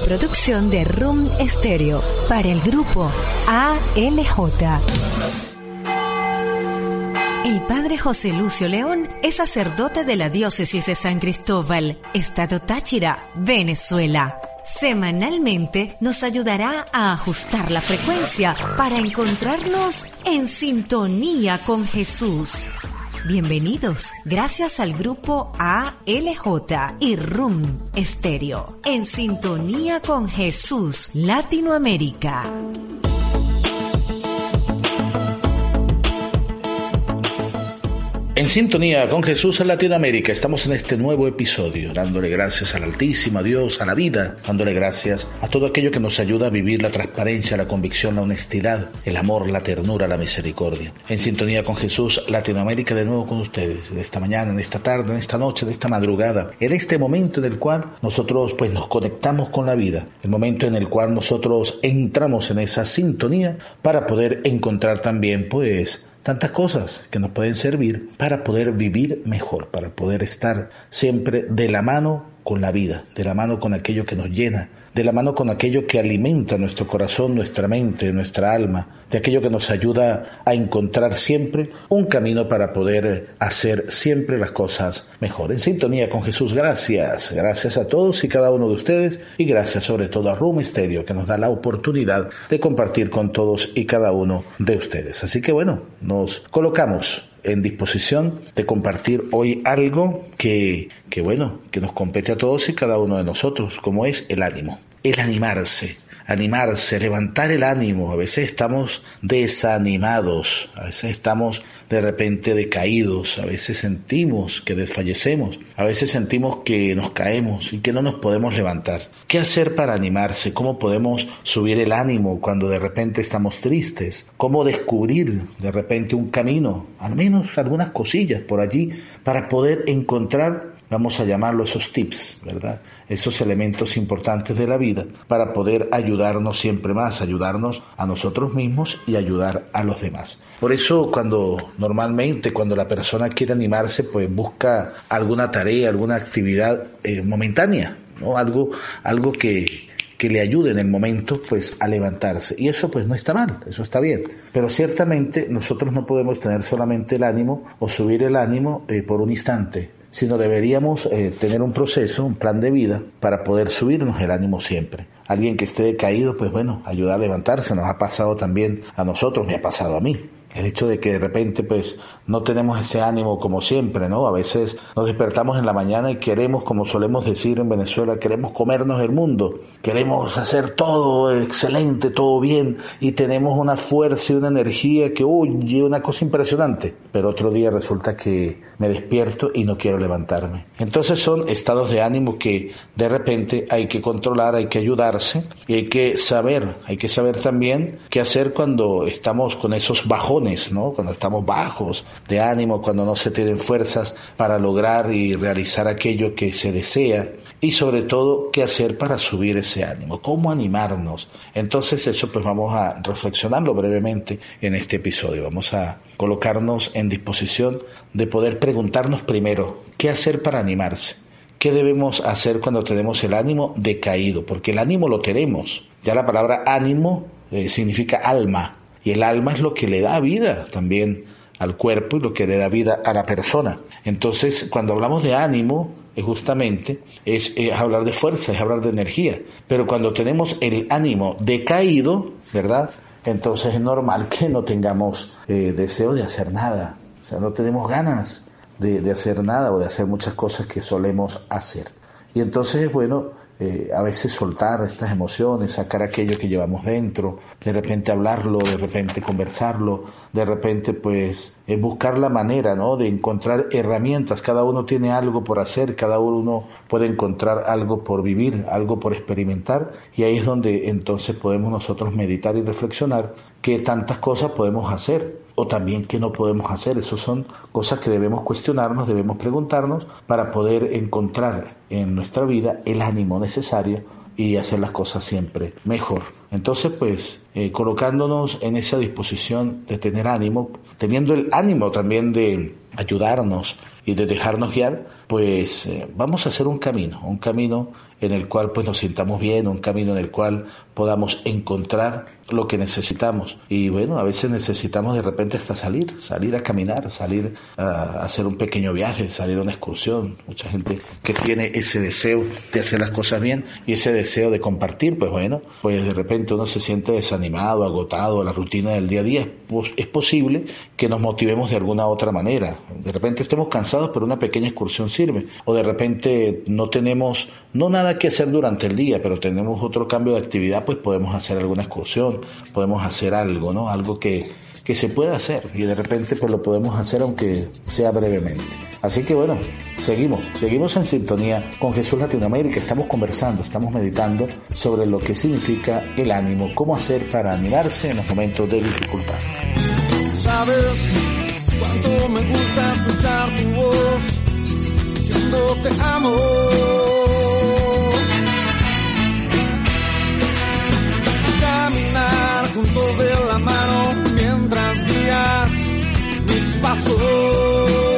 Producción de Room Stereo para el grupo ALJ. El padre José Lucio León es sacerdote de la diócesis de San Cristóbal, Estado Táchira, Venezuela. Semanalmente nos ayudará a ajustar la frecuencia para encontrarnos en sintonía con Jesús. Bienvenidos, gracias al grupo ALJ y RUM Estéreo, en sintonía con Jesús Latinoamérica. En sintonía con Jesús en Latinoamérica, estamos en este nuevo episodio, dándole gracias al Altísimo, a Dios, a la vida, dándole gracias a todo aquello que nos ayuda a vivir la transparencia, la convicción, la honestidad, el amor, la ternura, la misericordia. En sintonía con Jesús, Latinoamérica de nuevo con ustedes, de esta mañana, en esta tarde, en esta noche, de esta madrugada, en este momento en el cual nosotros pues nos conectamos con la vida, el momento en el cual nosotros entramos en esa sintonía para poder encontrar también pues tantas cosas que nos pueden servir para poder vivir mejor, para poder estar siempre de la mano con la vida, de la mano con aquello que nos llena, de la mano con aquello que alimenta nuestro corazón, nuestra mente, nuestra alma, de aquello que nos ayuda a encontrar siempre un camino para poder hacer siempre las cosas mejor. En sintonía con Jesús, gracias, gracias a todos y cada uno de ustedes y gracias sobre todo a Room Stereo que nos da la oportunidad de compartir con todos y cada uno de ustedes. Así que bueno, nos colocamos en disposición de compartir hoy algo que, que, bueno, que nos compete a todos y cada uno de nosotros, como es el ánimo el animarse, animarse, levantar el ánimo. A veces estamos desanimados, a veces estamos de repente decaídos, a veces sentimos que desfallecemos, a veces sentimos que nos caemos y que no nos podemos levantar. ¿Qué hacer para animarse? ¿Cómo podemos subir el ánimo cuando de repente estamos tristes? ¿Cómo descubrir de repente un camino? Al menos algunas cosillas por allí para poder encontrar vamos a llamarlo esos tips, ¿verdad? Esos elementos importantes de la vida para poder ayudarnos siempre más, ayudarnos a nosotros mismos y ayudar a los demás. Por eso cuando normalmente cuando la persona quiere animarse, pues busca alguna tarea, alguna actividad eh, momentánea, ¿no? Algo, algo que, que le ayude en el momento pues a levantarse. Y eso pues no está mal, eso está bien. Pero ciertamente nosotros no podemos tener solamente el ánimo o subir el ánimo eh, por un instante sino deberíamos eh, tener un proceso, un plan de vida para poder subirnos el ánimo siempre. Alguien que esté decaído, pues bueno, ayuda a levantarse, nos ha pasado también a nosotros, me ha pasado a mí el hecho de que de repente pues no tenemos ese ánimo como siempre, ¿no? A veces nos despertamos en la mañana y queremos, como solemos decir en Venezuela, queremos comernos el mundo, queremos hacer todo excelente, todo bien y tenemos una fuerza y una energía que, oye, una cosa impresionante, pero otro día resulta que me despierto y no quiero levantarme. Entonces son estados de ánimo que de repente hay que controlar, hay que ayudarse y hay que saber, hay que saber también qué hacer cuando estamos con esos Cuando estamos bajos de ánimo, cuando no se tienen fuerzas para lograr y realizar aquello que se desea y sobre todo qué hacer para subir ese ánimo, cómo animarnos. Entonces eso pues vamos a reflexionarlo brevemente en este episodio. Vamos a colocarnos en disposición de poder preguntarnos primero qué hacer para animarse. ¿Qué debemos hacer cuando tenemos el ánimo decaído? Porque el ánimo lo tenemos. Ya la palabra ánimo eh, significa alma. Y el alma es lo que le da vida también al cuerpo y lo que le da vida a la persona. Entonces, cuando hablamos de ánimo, justamente es, hablar de fuerza, es hablar de energía. Pero cuando tenemos el ánimo decaído, ¿verdad? Entonces es normal que no tengamos eh, deseo de hacer nada. O sea, no tenemos ganas de, de hacer nada o de hacer muchas cosas que solemos hacer. Y entonces, bueno, eh, a veces soltar estas emociones, sacar aquello que llevamos dentro, de repente hablarlo, de repente conversarlo, de repente pues buscar la manera ¿no? de encontrar herramientas, cada uno tiene algo por hacer, cada uno puede encontrar algo por vivir, algo por experimentar y ahí es donde entonces podemos nosotros meditar y reflexionar qué tantas cosas podemos hacer o también qué no podemos hacer. Esas son cosas que debemos cuestionarnos, debemos preguntarnos para poder encontrar en nuestra vida el ánimo necesario y hacer las cosas siempre mejor. Entonces, pues, eh, colocándonos en esa disposición de tener ánimo, teniendo el ánimo también de ayudarnos y de dejarnos guiar, pues eh, vamos a hacer un camino, un camino en el cual pues nos sintamos bien, un camino en el cual podamos encontrar lo que necesitamos. Y bueno, a veces necesitamos de repente hasta salir, salir a caminar, salir a hacer un pequeño viaje, salir a una excursión. Mucha gente que tiene ese deseo de hacer las cosas bien y ese deseo de compartir, pues bueno, pues de repente uno se siente desanimado, agotado, la rutina del día a día. Es posible que nos motivemos de alguna otra manera. De repente estemos cansados, pero una pequeña excursión O de repente no tenemos, no nada que hacer durante el día, pero tenemos otro cambio de actividad, pues podemos hacer alguna excursión, podemos hacer algo, ¿no? Algo que, que se pueda hacer y de repente pues lo podemos hacer aunque sea brevemente. Así que bueno, seguimos, seguimos en sintonía con Jesús Latinoamérica, estamos conversando, estamos meditando sobre lo que significa el ánimo, cómo hacer para animarse en los momentos de dificultad. Sabes cuánto me gusta escuchar tu voz, siendo te amo. Caminar juntos de la mano mientras guías mis pasos.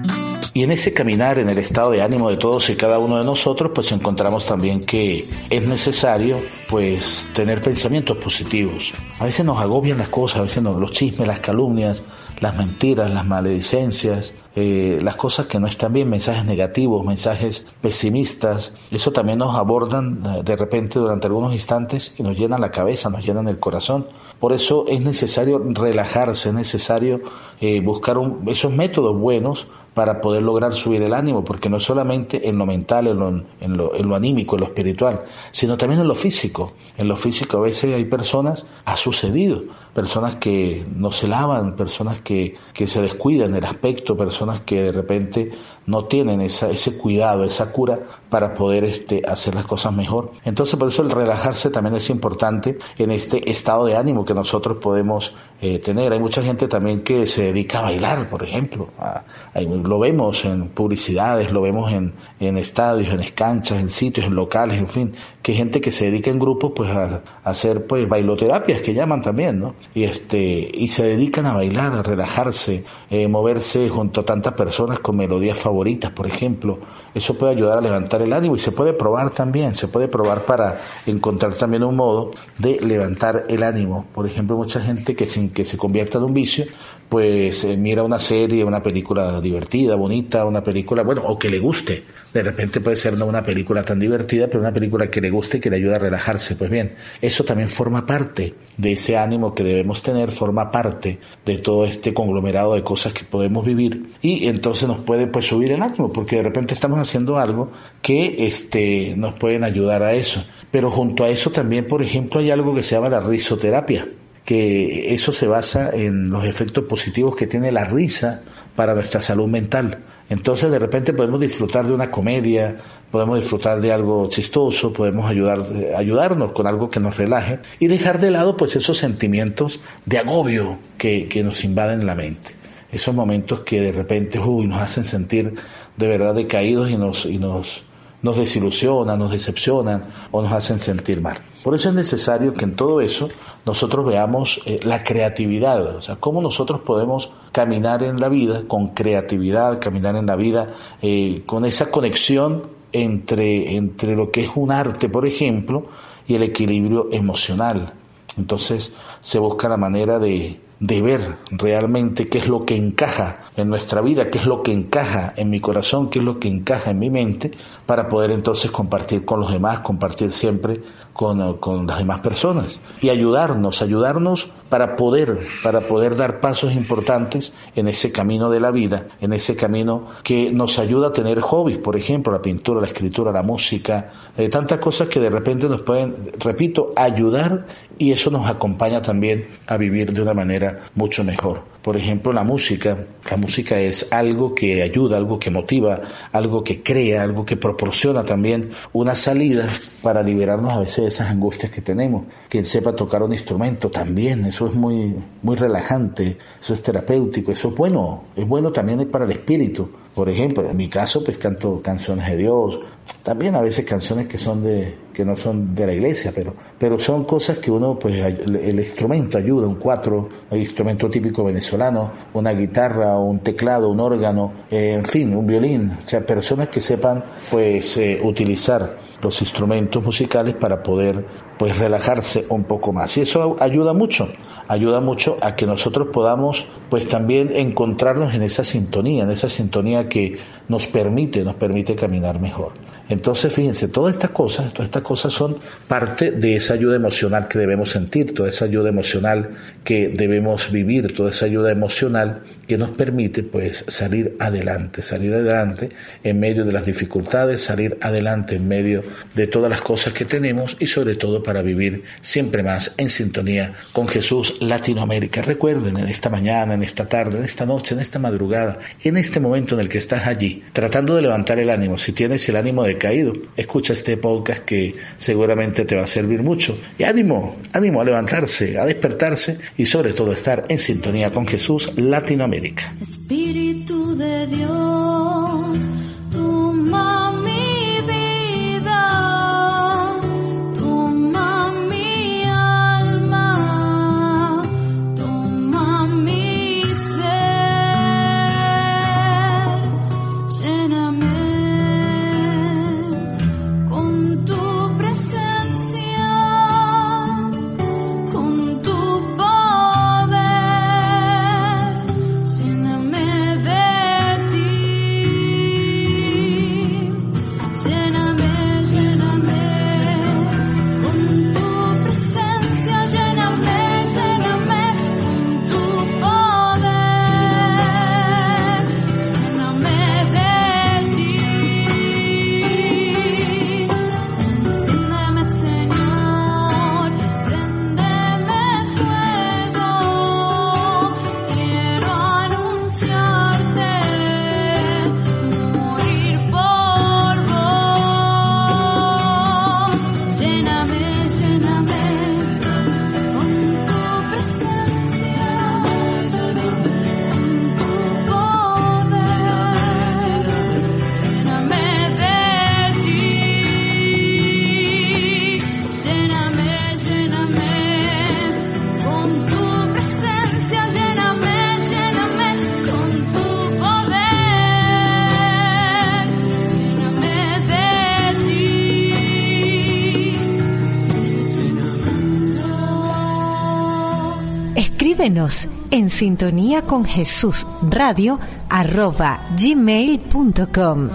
Y en ese caminar, en el estado de ánimo de todos y cada uno de nosotros, pues encontramos también que es necesario pues tener pensamientos positivos. A veces nos agobian las cosas, a veces nos, los chismes, las calumnias, las mentiras, las maledicencias, eh, las cosas que no están bien, mensajes negativos, mensajes pesimistas, eso también nos abordan eh, de repente durante algunos instantes y nos llenan la cabeza, nos llenan el corazón. Por eso es necesario relajarse, es necesario eh, buscar esos métodos buenos para poder lograr subir el ánimo, porque no solamente en lo mental, en lo, en lo, anímico, en lo espiritual, sino también en lo físico. En lo físico a veces hay personas, ha sucedido, personas que no se lavan, personas que, que se descuidan del aspecto, personas que de repente no tienen ese cuidado, esa cura para poder este, hacer las cosas mejor. Entonces por eso el relajarse también es importante en este estado de ánimo que nosotros podemos eh, tener. Hay mucha gente también que se dedica a bailar, por ejemplo. lo vemos en publicidades, lo vemos en, estadios, en canchas, en sitios, en locales, en fin, que gente que se dedica en grupos pues a, hacer pues bailoterapias que llaman también, ¿no? Y este y se dedican a bailar, a relajarse, eh, moverse junto a tantas personas con melodías favoritas, por ejemplo. Eso puede ayudar a levantar el ánimo y se puede probar también, se puede probar para encontrar también un modo de levantar el ánimo. Por ejemplo, mucha gente que sin que se convierta en un vicio, pues eh, mira una serie, una película divertida, bonita, una película, bueno, o que le guste. De repente puede ser no una película tan divertida, pero una película que le guste y que le ayuda a relajarse. Pues bien, eso también forma parte de ese ánimo que debemos tener, forma parte de todo este conglomerado de cosas que podemos vivir y entonces nos puede pues el ánimo porque de repente estamos haciendo algo que este, nos pueden ayudar a eso. Pero junto a eso también, por ejemplo, hay algo que se llama la risoterapia que eso se basa en los efectos positivos que tiene la risa para nuestra salud mental. Entonces de repente podemos disfrutar de una comedia, podemos disfrutar de algo chistoso, podemos ayudar, ayudarnos con algo que nos relaje y dejar de lado pues esos sentimientos de agobio que, que nos invaden la mente. Esos momentos que de repente uy, nos hacen sentir de verdad decaídos y nos, y nos nos desilusionan, nos decepcionan o nos hacen sentir mal. Por eso es necesario que en todo eso nosotros veamos eh, la creatividad, o sea, cómo nosotros podemos caminar en la vida con creatividad, caminar en la vida eh, con esa conexión entre, entre lo que es un arte, por ejemplo, y el equilibrio emocional. Entonces se busca la manera de, de ver realmente qué es lo que encaja en nuestra vida, qué es lo que encaja en mi corazón, qué es lo que encaja en mi mente, para poder entonces compartir con los demás, compartir siempre con, con, las demás personas y ayudarnos, ayudarnos para poder, para poder dar pasos importantes en ese camino de la vida, en ese camino que nos ayuda a tener hobbies, por ejemplo, la pintura, la escritura, la música, eh, tantas cosas que de repente nos pueden, repito, ayudar y eso nos acompaña también a vivir de una manera mucho mejor. Por ejemplo, la música. La música es algo que ayuda, algo que motiva, algo que crea, algo que proporciona también una salida para liberarnos a veces de esas angustias que tenemos. Quien sepa tocar un instrumento también, eso es muy, muy relajante, eso es terapéutico, eso es bueno, es bueno también para el espíritu. Por ejemplo, en mi caso, pues canto canciones de Dios, también a veces canciones que son de, que no son de la iglesia, pero, pero son cosas que uno, pues el instrumento ayuda, un cuatro, el instrumento típico venezolano, una guitarra, un teclado, un órgano, eh, en fin, un violín, o sea, personas que sepan, pues, eh, utilizar los instrumentos musicales para poder, pues, relajarse un poco más. Y eso ayuda mucho ayuda mucho a que nosotros podamos pues también encontrarnos en esa sintonía, en esa sintonía que nos permite, nos permite caminar mejor. Entonces, fíjense, todas estas cosas, todas estas cosas son parte de esa ayuda emocional que debemos sentir, toda esa ayuda emocional que debemos vivir, toda esa ayuda emocional que nos permite pues salir adelante, salir adelante en medio de las dificultades, salir adelante en medio de todas las cosas que tenemos y sobre todo para vivir siempre más en sintonía con Jesús Latinoamérica. Recuerden en esta mañana, en esta tarde, en esta noche, en esta madrugada, en este momento en el que estás allí, tratando de levantar el ánimo, si tienes el ánimo de caído. Escucha este podcast que seguramente te va a servir mucho. Y ánimo, ánimo a levantarse, a despertarse y sobre todo estar en sintonía con Jesús Latinoamérica. Espíritu de Dios en sintonía con Jesús Radio arroba gmail.com.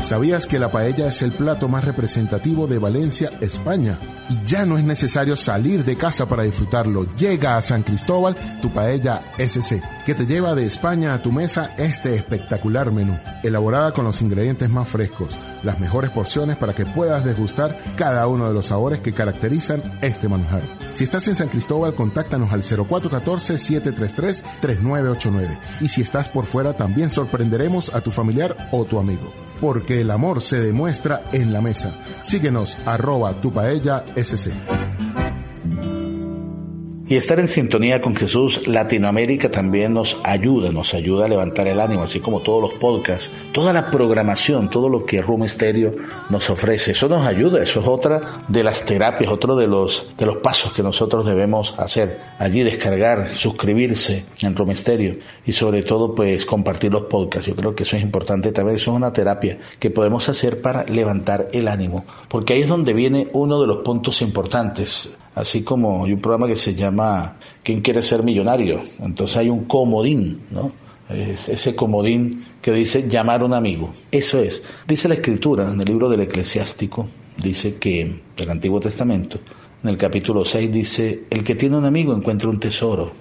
¿Sabías que la paella es el plato más representativo de Valencia, España? Y ya no es necesario salir de casa para disfrutarlo. Llega a San Cristóbal tu paella SC, que te lleva de España a tu mesa este espectacular menú, elaborada con los ingredientes más frescos, las mejores porciones para que puedas degustar cada uno de los sabores que caracterizan este manjar. Si estás en San Cristóbal, contáctanos al 0414-733-3989. Y si estás por fuera, también sorprenderemos a tu familiar o tu amigo porque el amor se demuestra en la mesa. Síguenos arroba tu paella sc. Y estar en sintonía con Jesús Latinoamérica también nos ayuda, nos ayuda a levantar el ánimo, así como todos los podcasts, toda la programación, todo lo que Room Stereo nos ofrece. Eso nos ayuda, eso es otra de las terapias, otro de los, de los pasos que nosotros debemos hacer. Allí descargar, suscribirse en Room Stereo y sobre todo pues compartir los podcasts. Yo creo que eso es importante también, eso es una terapia que podemos hacer para levantar el ánimo, porque ahí es donde viene uno de los puntos importantes así como hay un programa que se llama ¿Quién quiere ser millonario? Entonces hay un comodín, ¿no? Es ese comodín que dice llamar a un amigo. Eso es. Dice la escritura en el libro del eclesiástico, dice que del Antiguo Testamento, en el capítulo 6 dice, el que tiene un amigo encuentra un tesoro.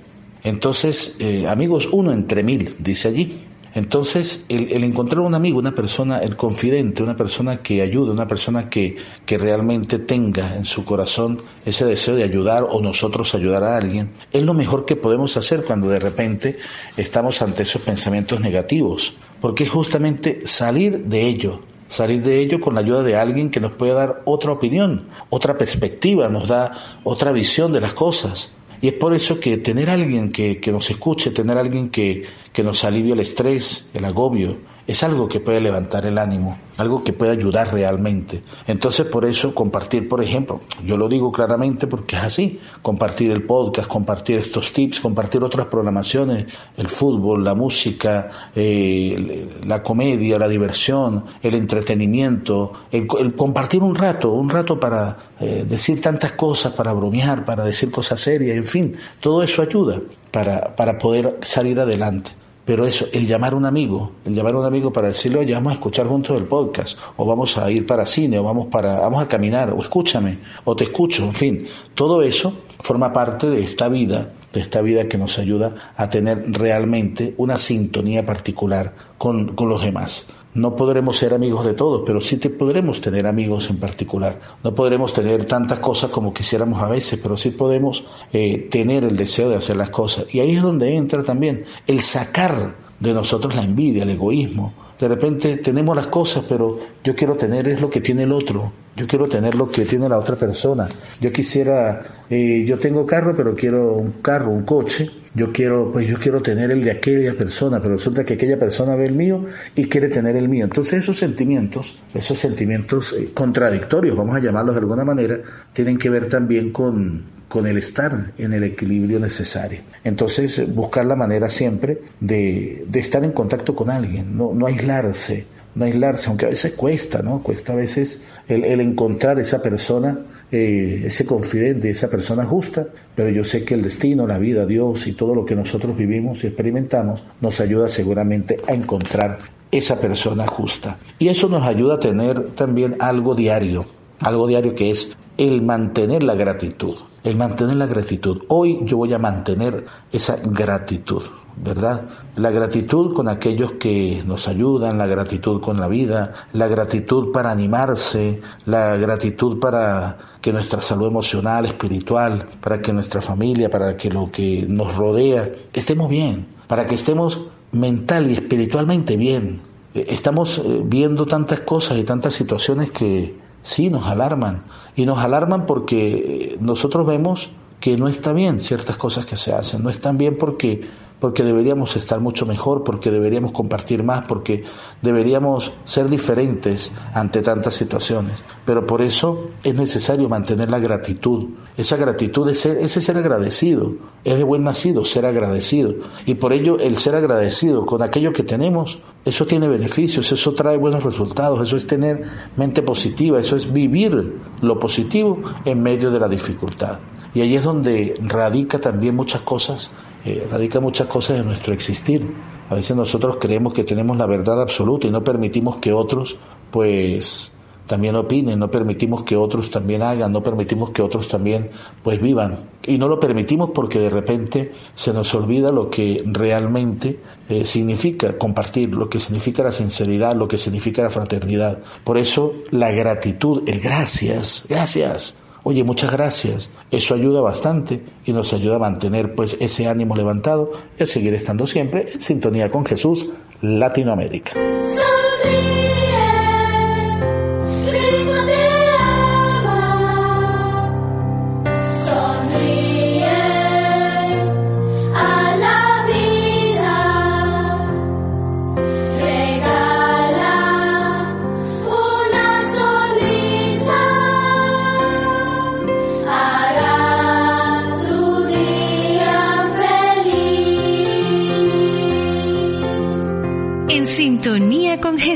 Entonces, eh, amigos, uno entre mil, dice allí. Entonces, el, encontrar un amigo, una persona, el confidente, una persona que ayude, una persona que, que realmente tenga en su corazón ese deseo de ayudar o nosotros ayudar a alguien, es lo mejor que podemos hacer cuando de repente estamos ante esos pensamientos negativos, porque es justamente salir de ello, salir de ello con la ayuda de alguien que nos pueda dar otra opinión, otra perspectiva, nos da otra visión de las cosas. Y es por eso que tener alguien que, que nos escuche, tener alguien que, que nos alivie el estrés, el agobio, es algo que puede levantar el ánimo, algo que puede ayudar realmente. Entonces, por eso compartir, por ejemplo, yo lo digo claramente porque es así, compartir el podcast, compartir estos tips, compartir otras programaciones, el fútbol, la música, eh, la comedia, la diversión, el entretenimiento, el, compartir un rato, un rato para eh, decir tantas cosas, para bromear, para decir cosas serias, en fin, todo eso ayuda para, para poder salir adelante. Pero eso, el llamar a un amigo, el llamar a un amigo para decirle, oye, vamos a escuchar juntos el podcast, o vamos a ir para cine, o vamos para, vamos a caminar, o escúchame, o te escucho, en fin, todo eso forma parte de esta vida, de esta vida que nos ayuda a tener realmente una sintonía particular con, con los demás. No podremos ser amigos de todos, pero sí te podremos tener amigos en particular. No podremos tener tantas cosas como quisiéramos a veces, pero sí podemos eh, tener el deseo de hacer las cosas. Y ahí es donde entra también el sacar de nosotros la envidia, el egoísmo. De repente tenemos las cosas, pero yo quiero tener es lo que tiene el otro. Yo quiero tener lo que tiene la otra persona. Yo quisiera, eh, yo tengo carro, pero quiero un carro, un coche. Yo quiero, pues yo quiero tener el de aquella persona, pero resulta que aquella persona ve el mío y quiere tener el mío. Entonces esos sentimientos, esos sentimientos eh, contradictorios, vamos a llamarlos de alguna manera, tienen que ver también con, con el estar en el equilibrio necesario. Entonces, buscar la manera siempre de, de estar en contacto con alguien, no, no aislarse, aislarse, aunque a veces cuesta, ¿no? Cuesta a veces el, encontrar esa persona, eh, ese confidente, esa persona justa, pero yo sé que el destino, la vida, Dios y todo lo que nosotros vivimos y experimentamos nos ayuda seguramente a encontrar esa persona justa. Y eso nos ayuda a tener también algo diario, algo diario que es el mantener la gratitud, el mantener la gratitud. Hoy yo voy a mantener esa gratitud. ¿Verdad? La gratitud con aquellos que nos ayudan, la gratitud con la vida, la gratitud para animarse, la gratitud para que nuestra salud emocional, espiritual, para que nuestra familia, para que lo que nos rodea, estemos bien, para que estemos mental y espiritualmente bien. Eh, estamos eh, viendo tantas cosas y tantas situaciones que sí nos alarman. Y nos alarman porque eh, nosotros vemos que no está bien ciertas cosas que se hacen, no están bien porque porque deberíamos estar mucho mejor, porque deberíamos compartir más, porque deberíamos ser diferentes ante tantas situaciones. Pero por eso es necesario mantener la gratitud. Esa gratitud es ser, ese ser agradecido. Es de buen nacido ser agradecido. Y por ello el ser agradecido con aquello que tenemos, eso tiene beneficios, eso trae buenos resultados, eso es tener mente positiva, eso es vivir lo positivo en medio de la dificultad. Y ahí es donde radica también muchas cosas eh, radica muchas cosas de nuestro existir. A veces nosotros creemos que tenemos la verdad absoluta y no permitimos que otros, pues, también opinen, no permitimos que otros también hagan, no permitimos que otros también, pues, vivan. Y no lo permitimos porque de repente se nos olvida lo que realmente eh, significa compartir, lo que significa la sinceridad, lo que significa la fraternidad. Por eso la gratitud, el gracias, gracias Oye, muchas gracias. Eso ayuda bastante y nos ayuda a mantener pues ese ánimo levantado y a seguir estando siempre en sintonía con Jesús Latinoamérica.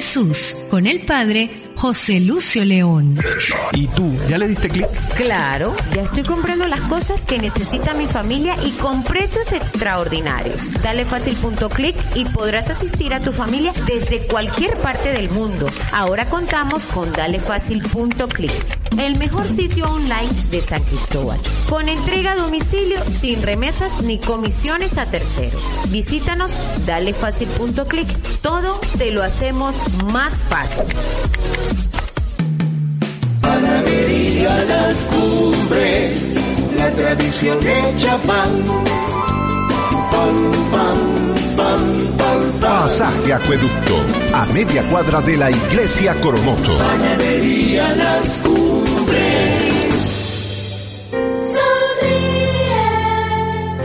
Jesús, con el Padre José Lucio León. ¿Y tú, ya le diste clic? Claro, ya estoy comprando las cosas que necesita mi familia y con precios extraordinarios. Dale fácil.clic y podrás asistir a tu familia desde cualquier parte del mundo. Ahora contamos con dalefacil.clic, el mejor sitio online de San Cristóbal, con entrega a domicilio sin remesas ni comisiones a terceros. Visítanos, dalefacil.clic, todo te lo hacemos más fácil. Panadería Las Cumbres, la tradición hecha pan. Pan, pan, pan, pan, Pasaje Acueducto, a media cuadra de la Iglesia Coromoto. Panadería Las Cumbres.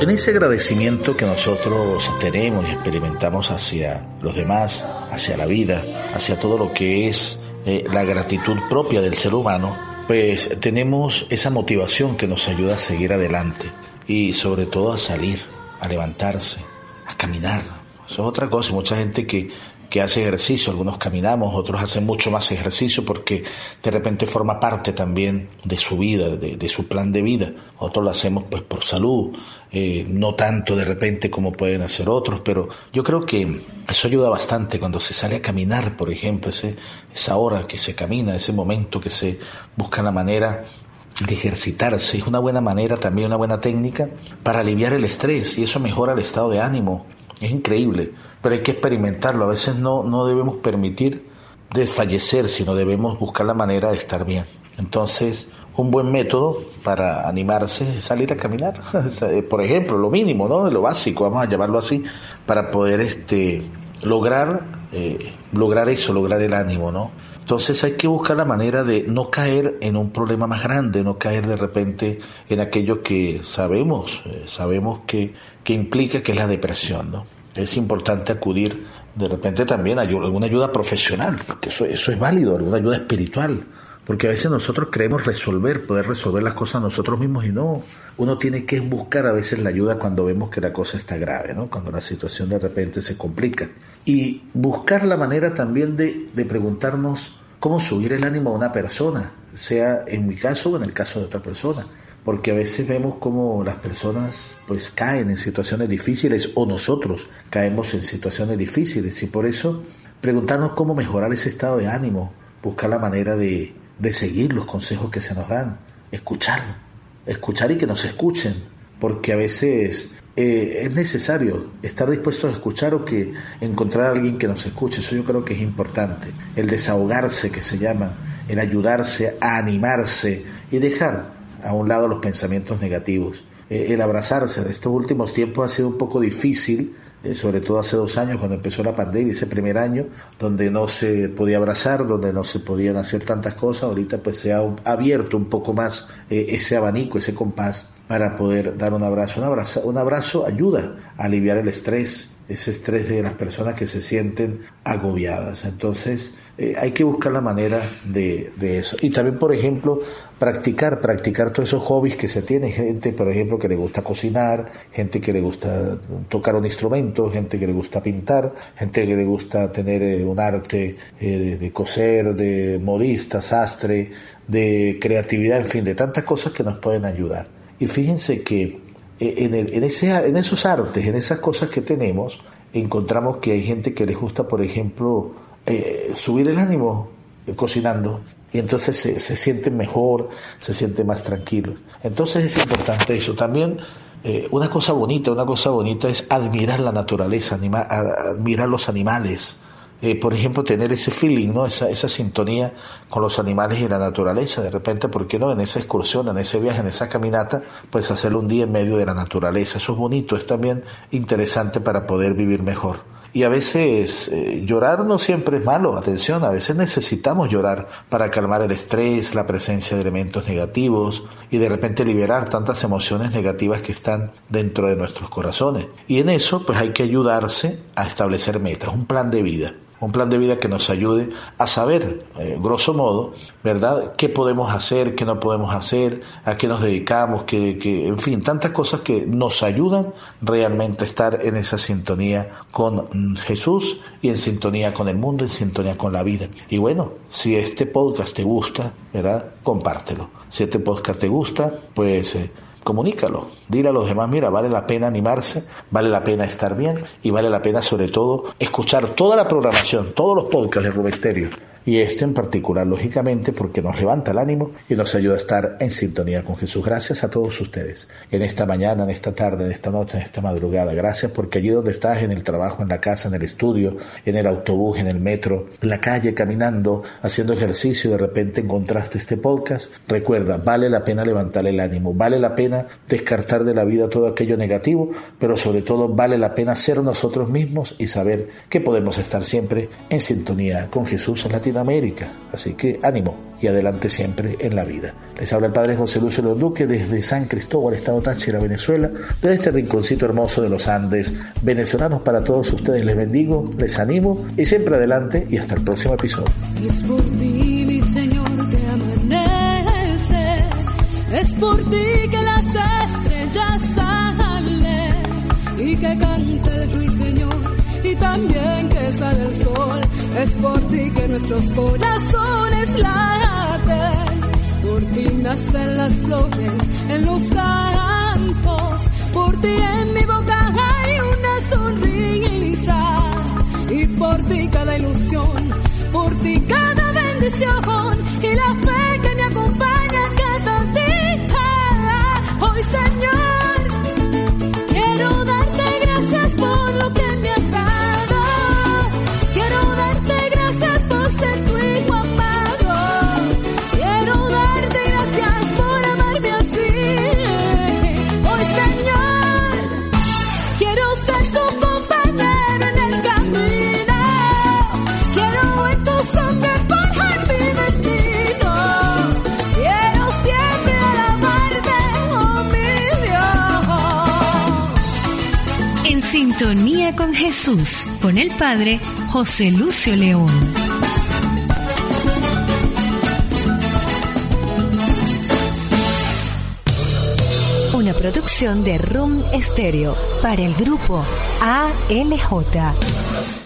En ese agradecimiento que nosotros tenemos y experimentamos hacia los demás, hacia la vida, hacia todo lo que es eh, la gratitud propia del ser humano, pues tenemos esa motivación que nos ayuda a seguir adelante y sobre todo a salir, a levantarse, a caminar. Eso es otra cosa, mucha gente que que hace ejercicio, algunos caminamos, otros hacen mucho más ejercicio porque de repente forma parte también de su vida, de, su plan de vida. Otros lo hacemos pues por salud, eh, no tanto de repente como pueden hacer otros, pero yo creo que eso ayuda bastante cuando se sale a caminar, por ejemplo, ese, esa hora que se camina, ese momento que se busca la manera de ejercitarse. Es una buena manera, también una buena técnica para aliviar el estrés y eso mejora el estado de ánimo. Es increíble, pero hay que experimentarlo. A veces no, no debemos permitir desfallecer, sino debemos buscar la manera de estar bien. Entonces, un buen método para animarse es salir a caminar. Por ejemplo, lo mínimo, ¿no? Lo básico, vamos a llamarlo así, para poder este, lograr, eh, lograr eso, lograr el ánimo, ¿no? Entonces hay que buscar la manera de no caer en un problema más grande, no caer de repente en aquello que sabemos, eh, sabemos que, que implica que es la depresión, ¿no? Es importante acudir de repente también a alguna ayuda profesional, porque eso, eso es válido, alguna ayuda espiritual, porque a veces nosotros creemos resolver, poder resolver las cosas nosotros mismos y no. Uno tiene que buscar a veces la ayuda cuando vemos que la cosa está grave, ¿no? Cuando la situación de repente se complica. Y buscar la manera también de, de preguntarnos cómo subir el ánimo a una persona, sea en mi caso o en el caso de otra persona. Porque a veces vemos cómo las personas pues caen en situaciones difíciles o nosotros caemos en situaciones difíciles y por eso preguntarnos cómo mejorar ese estado de ánimo, buscar la manera de, de seguir los consejos que se nos dan, escuchar, escuchar y que nos escuchen, porque a veces eh, es necesario estar dispuesto a escuchar o que encontrar a alguien que nos escuche. Eso yo creo que es importante. El desahogarse, que se llama, el ayudarse a animarse y dejar a un lado los pensamientos negativos. Eh, el abrazarse de estos últimos tiempos ha sido un poco difícil eh, sobre todo hace dos años cuando empezó la pandemia, ese primer año, donde no se podía abrazar, donde no se podían hacer tantas cosas, ahorita pues se ha abierto un poco más eh, ese abanico, ese compás para poder dar un abrazo. Un abrazo, un abrazo ayuda a aliviar el estrés, ese estrés de las personas que se sienten agobiadas. Entonces, eh, hay que buscar la manera de, de, eso. Y también, por ejemplo, practicar, practicar todos esos hobbies que se tiene. Gente, por ejemplo, que le gusta cocinar, gente que le gusta tocar un instrumento, gente que le gusta pintar, gente que le gusta tener eh, un arte eh, de, coser, de modista, sastre, de creatividad, en fin, de tantas cosas que nos pueden ayudar. Y fíjense que eh, en, en, ese, en esos artes, en esas cosas que tenemos, encontramos que hay gente que les gusta, por ejemplo, subir el ánimo cocinando, y entonces se, se sienten mejor, se sienten más tranquilos. Entonces es importante eso. También eh, una cosa bonita, una cosa bonita es admirar la naturaleza, admirar los animales. Eh, por ejemplo, tener ese feeling, ¿no? Esa, esa sintonía con los animales y la naturaleza. De repente, ¿por qué no? En esa excursión, en ese viaje, en esa caminata, pues hacerlo un día en medio de la naturaleza. Eso es bonito, es también interesante para poder vivir mejor. Y a veces eh, llorar no siempre es malo, atención, a veces necesitamos llorar para calmar el estrés, la presencia de elementos negativos y de repente liberar tantas emociones negativas que están dentro de nuestros corazones. Y en eso pues hay que ayudarse a establecer metas, un plan de vida. Un plan de vida que nos ayude a saber, eh, grosso modo, ¿verdad?, qué podemos hacer, qué no podemos hacer, a qué nos dedicamos, que, que, en fin, tantas cosas que nos ayudan realmente a estar en esa sintonía con mm, Jesús y en sintonía con el mundo, en sintonía con la vida. Y bueno, si este podcast te gusta, ¿verdad?, compártelo. Si este podcast te gusta, pues... Eh, comunícalo, dile a los demás, mira, vale la pena animarse, vale la pena estar bien y vale la pena sobre todo escuchar toda la programación, todos los podcasts de Rubesterio y este en particular, lógicamente, porque nos levanta el ánimo y nos ayuda a estar en sintonía con Jesús. Gracias a todos ustedes, en esta mañana, en esta tarde, en esta noche, en esta madrugada. Gracias porque allí donde estás, en el trabajo, en la casa, en el estudio, en el autobús, en el metro, en la calle, caminando, haciendo ejercicio, de repente encontraste este podcast, recuerda, vale la pena levantar el ánimo, vale la pena descartar de la vida todo aquello negativo, pero sobre todo vale la pena ser nosotros mismos y saber que podemos estar siempre en sintonía con Jesús en Latinoamérica América. Así que ánimo y adelante siempre en la vida. Les habla el Padre José Lucio Duque desde San Cristóbal, Estado Táchira, Venezuela, desde este rinconcito hermoso de los Andes. Venezolanos para todos ustedes, les bendigo, les animo y siempre adelante y hasta el próximo episodio. Es por ti, mi Señor, que amanece, es por ti que las estrellas salen y que el ruiseñor y también que sale el sol. Es por ti que nuestros corazones laten, por ti nacen las flores en los campos, por ti en mi boca hay una sonrisa. Y por ti cada ilusión, por ti cada bendición. Y la sintonía con Jesús, con el Padre José Lucio León. Una producción de Room Stereo para el grupo ALJ.